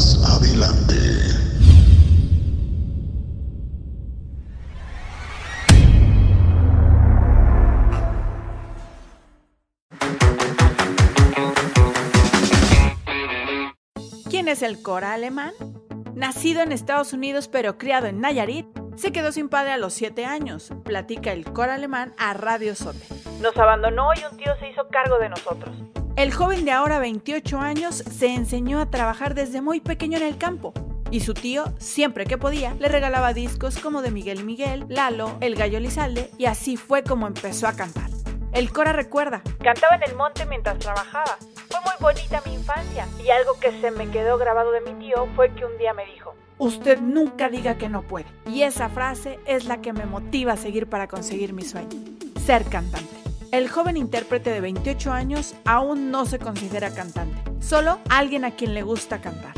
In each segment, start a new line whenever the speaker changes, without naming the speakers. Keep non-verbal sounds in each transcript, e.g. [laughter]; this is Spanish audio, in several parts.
Más adelante.
¿Quién es el Cora alemán? Nacido en Estados Unidos pero criado en Nayarit, se quedó sin padre a los 7 años, platica el Cora alemán a Radio Sote.
Nos abandonó y un tío se hizo cargo de nosotros.
El joven de ahora 28 años se enseñó a trabajar desde muy pequeño en el campo. Y su tío, siempre que podía, le regalaba discos como de Miguel y Miguel, Lalo, El Gallo Lizalde, y así fue como empezó a cantar. El Cora recuerda.
Cantaba en el monte mientras trabajaba. Fue muy bonita mi infancia y algo que se me quedó grabado de mi tío fue que un día me dijo,
Usted nunca diga que no puede. Y esa frase es la que me motiva a seguir para conseguir mi sueño, ser cantante. El joven intérprete de 28 años aún no se considera cantante, solo alguien a quien le gusta cantar.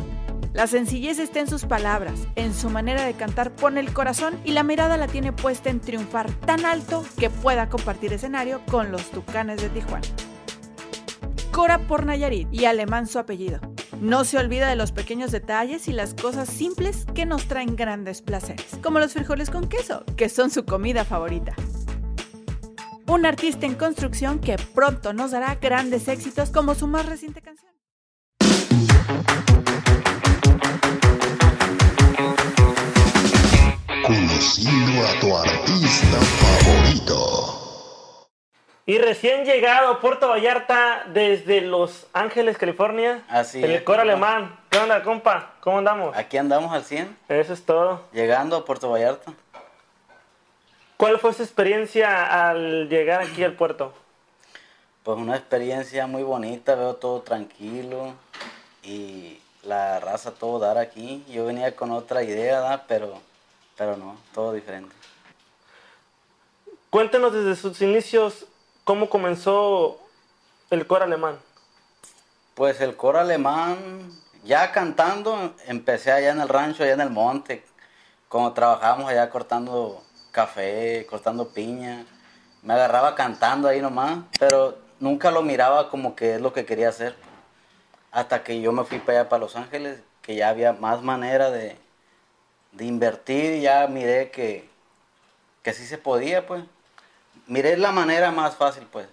La sencillez está en sus palabras, en su manera de cantar pone el corazón y la mirada la tiene puesta en triunfar tan alto que pueda compartir escenario con los Tucanes de Tijuana. Cora por Nayarit y alemán su apellido. No se olvida de los pequeños detalles y las cosas simples que nos traen grandes placeres, como los frijoles con queso, que son su comida favorita. Un artista en construcción que pronto nos dará grandes éxitos como su más reciente canción.
Conociendo a tu artista favorito.
Y recién llegado a Puerto Vallarta desde Los Ángeles, California.
Así
El
es,
coro
compa.
alemán. ¿Qué onda, compa? ¿Cómo andamos?
Aquí andamos al 100,
Eso es todo.
llegando a Puerto Vallarta.
¿Cuál fue su experiencia al llegar aquí al puerto?
Pues una experiencia muy bonita, veo todo tranquilo y la raza todo dar aquí. Yo venía con otra idea, pero pero no, todo diferente.
Cuéntenos desde sus inicios cómo comenzó el coro alemán.
Pues el coro alemán, ya cantando, empecé allá en el rancho, allá en el monte, como trabajábamos allá cortando café, cortando piña. Me agarraba cantando ahí nomás, pero nunca lo miraba como que es lo que quería hacer. Hasta que yo me fui para allá, para Los Ángeles, que ya había más manera de, de invertir, y ya miré que, que sí se podía, pues. Miré la manera más fácil, pues.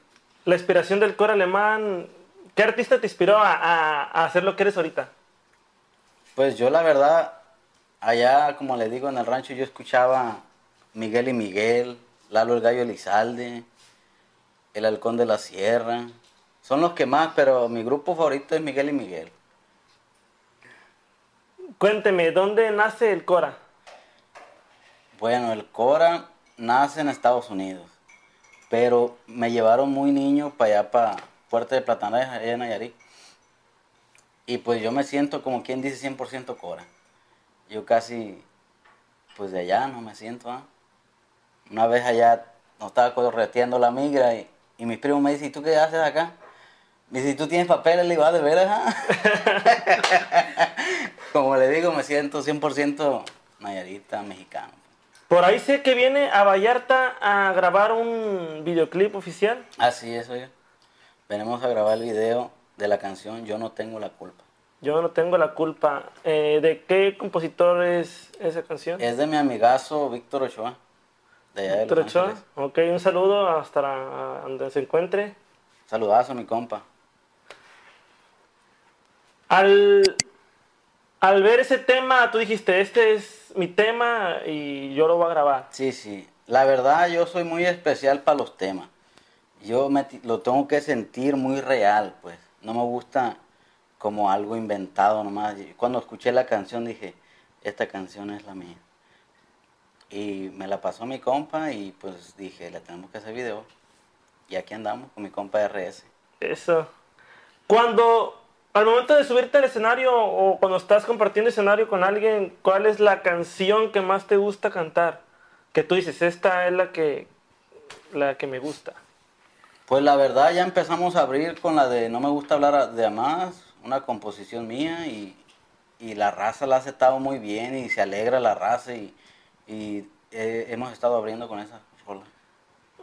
La inspiración del coro alemán, ¿qué artista te inspiró a, a- a hacer lo que eres ahorita?
Pues yo la verdad, allá como le digo en el rancho, yo escuchaba Miguel y Miguel, Lalo el Gallo Elizalde, El Halcón de la Sierra. Son los que más, pero mi grupo favorito es Miguel y Miguel.
Cuénteme, ¿dónde nace el Cora?
Bueno, el Cora nace en Estados Unidos, pero me llevaron muy niño para allá, para Puerto de Platanés, allá en Nayarit. Y pues yo me siento como quien dice 100% Cora. Yo casi, pues de allá no me siento, ¿ah? Una vez allá nos estaba correteando la migra y, y mis primos me dicen, ¿y tú qué haces acá? Me dice, ¿tú tienes papeles? Le digo, "Ah, de veras, ah?" [laughs] Como le digo, me siento 100% nayarita, mexicano.
Por ahí sé que viene a Vallarta a grabar un videoclip oficial.
Así es, oye. Venimos a grabar el video de la canción Yo no tengo la culpa.
Yo no tengo la culpa. Eh, ¿De qué compositor es esa canción?
Es de mi amigazo Víctor Ochoa. De allá.
Ok, un saludo hasta donde se encuentre.
Saludazo, mi compa.
Al, al ver ese tema, tú dijiste, este es mi tema y yo lo voy a grabar.
Sí, sí. La verdad, yo soy muy especial para los temas. Yo me lo tengo que sentir muy real, pues. No me gusta como algo inventado nomás. Cuando escuché la canción dije, esta canción es la mía. Y me la pasó mi compa y pues dije, le tenemos que hacer video. Y aquí andamos con mi compa RS.
Eso. Cuando al momento de subirte al escenario o cuando estás compartiendo escenario con alguien, ¿cuál es la canción que más te gusta cantar? Que tú dices, esta es la que, la que me gusta.
Pues la verdad ya empezamos a abrir con la de No me gusta hablar de más, una composición mía y, y la raza la ha aceptado muy bien y se alegra la raza y, y, eh, hemos estado abriendo con esa rola.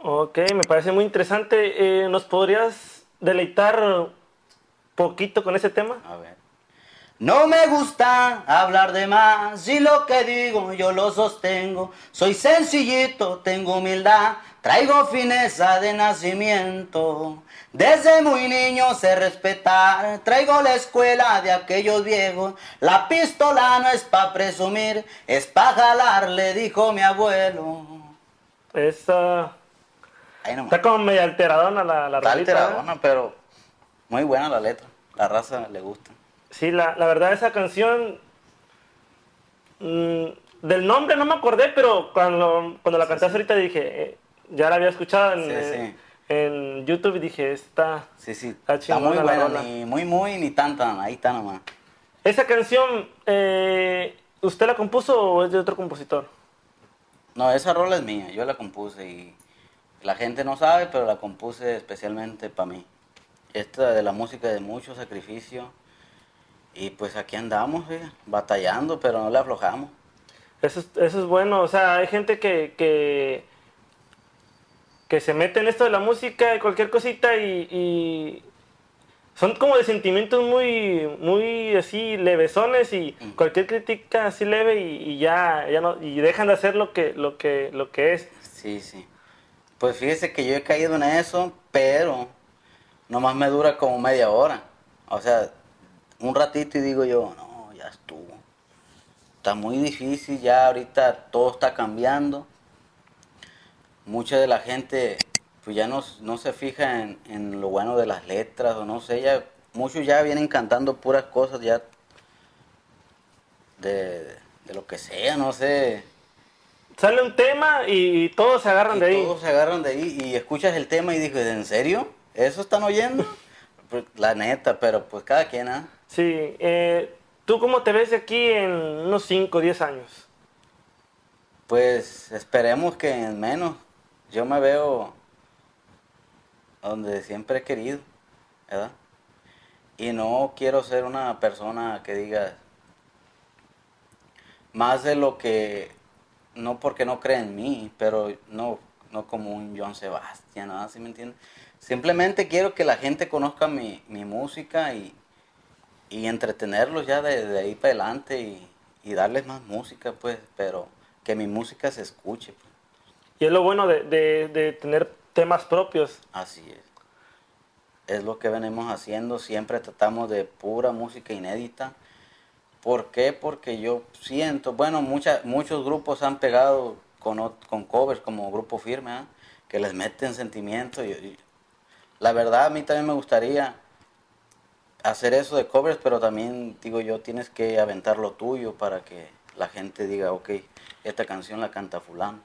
Ok, me parece muy interesante. Eh, ¿Nos podrías deleitar poquito con ese tema?
A ver. No me gusta hablar de más y lo que digo yo lo sostengo. Soy sencillito, tengo humildad, traigo fineza de nacimiento. Desde muy niño sé respetar, traigo la escuela de aquellos viejos. La pistola no es pa' presumir, es pa' jalar, le dijo mi abuelo.
Esa...
Nomás.
Está como medio alteradona la, la
Está alteradona, pero muy buena la letra. La raza le gusta.
Sí, la, la verdad esa canción... mm, del nombre no me acordé, pero cuando, cuando la cantaste ahorita dije... eh, ya la había escuchado en,
Sí,
eh,
sí.
en YouTube y dije, esta...
Sí, sí.
Está
Está muy buena, ni muy, muy, ni tan, tan. Ahí está nomás.
¿Esa canción eh, usted la compuso o es de otro compositor?
No, esa rola es mía, yo la compuse y la gente no sabe, pero la compuse especialmente para mí. Esta de la música de mucho sacrificio y pues aquí andamos, oiga, batallando, pero no le aflojamos.
Eso es, eso es bueno, o sea, hay gente que, que, que se mete en esto de la música y cualquier cosita y, y son como de sentimientos muy, muy así levesones y cualquier crítica así leve y, y ya, ya no, y dejan de hacer lo que, lo que, lo que es.
Sí, sí. Pues fíjese que yo he caído en eso, pero nomás me dura como media hora. O sea, un ratito y digo yo, no, ya estuvo. Está muy difícil, ya ahorita todo está cambiando. Mucha de la gente pues ya no, no se fija en, en lo bueno de las letras o no sé, ya muchos ya vienen cantando puras cosas ya de, de lo que sea, no sé.
Sale un tema y, todos se agarran
Y
de ahí.
Todos se agarran de ahí y escuchas el tema y dices, ¿en serio? ¿Eso están oyendo? [laughs] Pues, La neta, pero pues cada quien, ¿ah?
Sí, eh, ¿tú cómo te ves aquí en unos 5 o 10 años?
Pues esperemos que en menos. Yo me veo donde siempre he querido, ¿verdad? Y no quiero ser una persona que diga más de lo que, no porque no cree en mí, pero no, no como un John Sebastián, ¿no? ¿Sí me entiendes? Simplemente quiero que la gente conozca mi, mi música y, y entretenerlos ya de, de ahí para adelante y, y darles más música, pues, pero que mi música se escuche. pues.
Y es lo bueno de, de- tener temas propios.
Así es. Es lo que venimos haciendo, siempre tratamos de pura música inédita. ¿Por qué? Porque yo siento, bueno, muchos grupos han pegado con, con covers como Grupo Firme, ¿ah? que les meten sentimiento. Y la verdad, a mí también me gustaría hacer eso de covers, pero también digo yo, tienes que aventar lo tuyo para que la gente diga, ok, esta canción la canta fulano.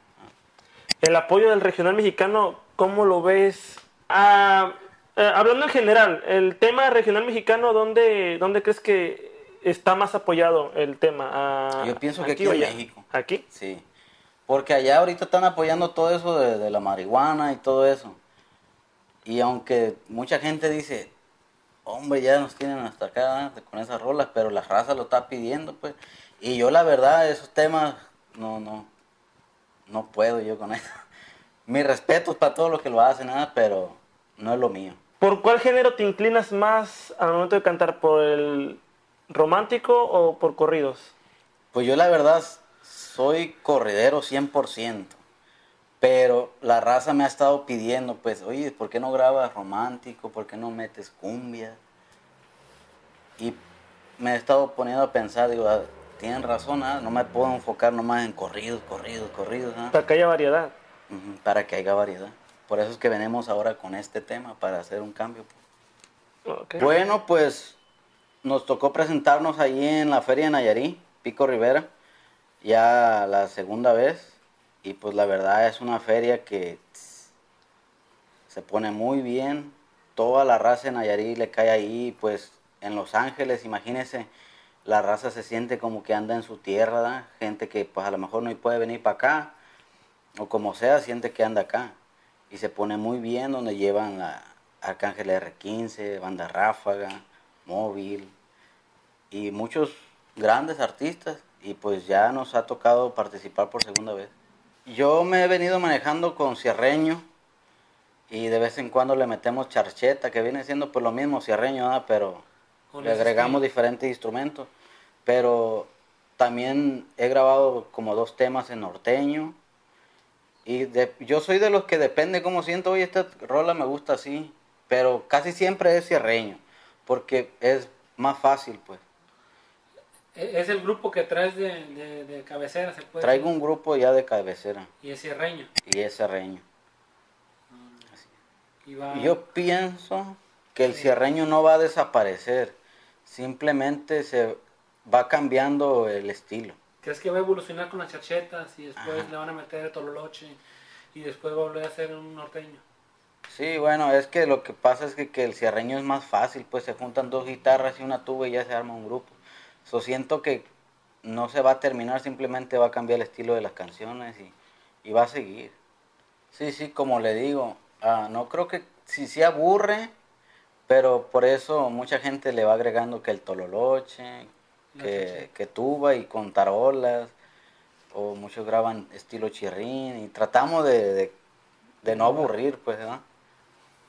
El apoyo del regional mexicano, ¿cómo lo ves? Ah, eh, hablando en general, el tema regional mexicano, ¿dónde, dónde crees que está más apoyado el tema? Ah,
Yo pienso que aquí en? México.
¿Aquí?
Sí, porque allá ahorita están apoyando todo eso de, de la marihuana y todo eso. Y aunque mucha gente dice, hombre, ya nos tienen hasta acá con esas rolas, pero la raza lo está pidiendo, pues. Y yo la verdad, esos temas, no, no, no puedo yo con eso. [laughs] Mis respetos para todos los que lo hacen, nada, pero no es lo mío.
¿Por cuál género te inclinas más al momento de cantar? ¿Por el romántico o por corridos?
Pues yo la verdad soy corridero 100%, pero la raza me ha estado pidiendo, pues, oye, ¿por qué no grabas romántico? ¿Por qué no metes cumbia? Y me he estado poniendo a pensar, digo, ah, tienen razón, ah, no me puedo enfocar nomás en corridos, corridos, corridos, ah,
Para que haya variedad.
para que haya variedad. Por eso es que venimos ahora con este tema, para hacer un cambio.
Ok.
Bueno, pues nos tocó presentarnos allí en la feria de Nayarí, Pico Rivera, ya la segunda vez. Y pues la verdad es una feria que tss, se pone muy bien. Toda la raza de Nayarí le cae ahí, pues en Los Ángeles, imagínense, la raza se siente como que anda en su tierra, ¿da? gente que pues a lo mejor no puede venir para acá, o como sea, siente que anda acá. Y se pone muy bien donde llevan la Arcángel R15, Banda Ráfaga, Móvil, y muchos grandes artistas, y pues ya nos ha tocado participar por segunda vez. Yo me he venido manejando con cierreño, y de vez en cuando le metemos charcheta, que viene siendo pues lo mismo cierreño, ¿verdad? pero le agregamos diferentes instrumentos. Pero también he grabado como dos temas en norteño. Y de- yo soy de los que depende cómo siento, oye, esta rola me gusta así. Pero casi siempre es cierreño, porque es más fácil, pues.
E- Es el grupo que traes de, de, de cabecera, se puede
Traigo
decir?
un grupo ya de cabecera
Y es cierreño.
y es cierreño.
Y va-
Y Yo pienso que el cierreño no va a desaparecer, simplemente se va cambiando el estilo.
¿Crees que va a evolucionar con las charchetas y después
Ajá.
le van a meter el tololoche y después va a volver a ser un norteño?
Sí, bueno, es que lo que pasa es que, que el cierreño es más fácil, pues se juntan dos guitarras y una tuba y ya se arma un grupo. So, siento que no se va a terminar, simplemente va a cambiar el estilo de las canciones y, y va a seguir. Sí, sí, como le digo, ah, no creo que sí se aburre, pero por eso mucha gente le va agregando que el tololoche, que, que tuba y con tarolas, o muchos graban estilo chirrín y tratamos de, de, de no aburrir, pues, ¿verdad?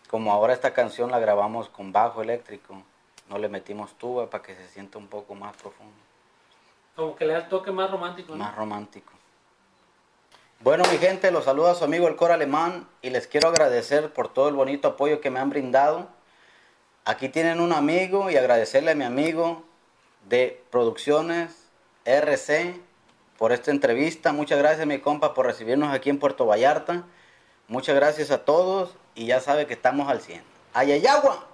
Como ahora esta canción la grabamos con bajo eléctrico, no le metimos tuba para que se sienta un poco más profundo,
Como que le da el toque más romántico, ¿no?
más romántico. Bueno, mi gente, los saluda su amigo el Coro Alemán y les quiero agradecer por todo el bonito apoyo que me han brindado. Aquí tienen un amigo y agradecerle a mi amigo de Producciones RC por esta entrevista. Muchas gracias, mi compa, por recibirnos aquí en Puerto Vallarta. Muchas gracias a todos y ya sabe que estamos al 100. ¡Ayayagua!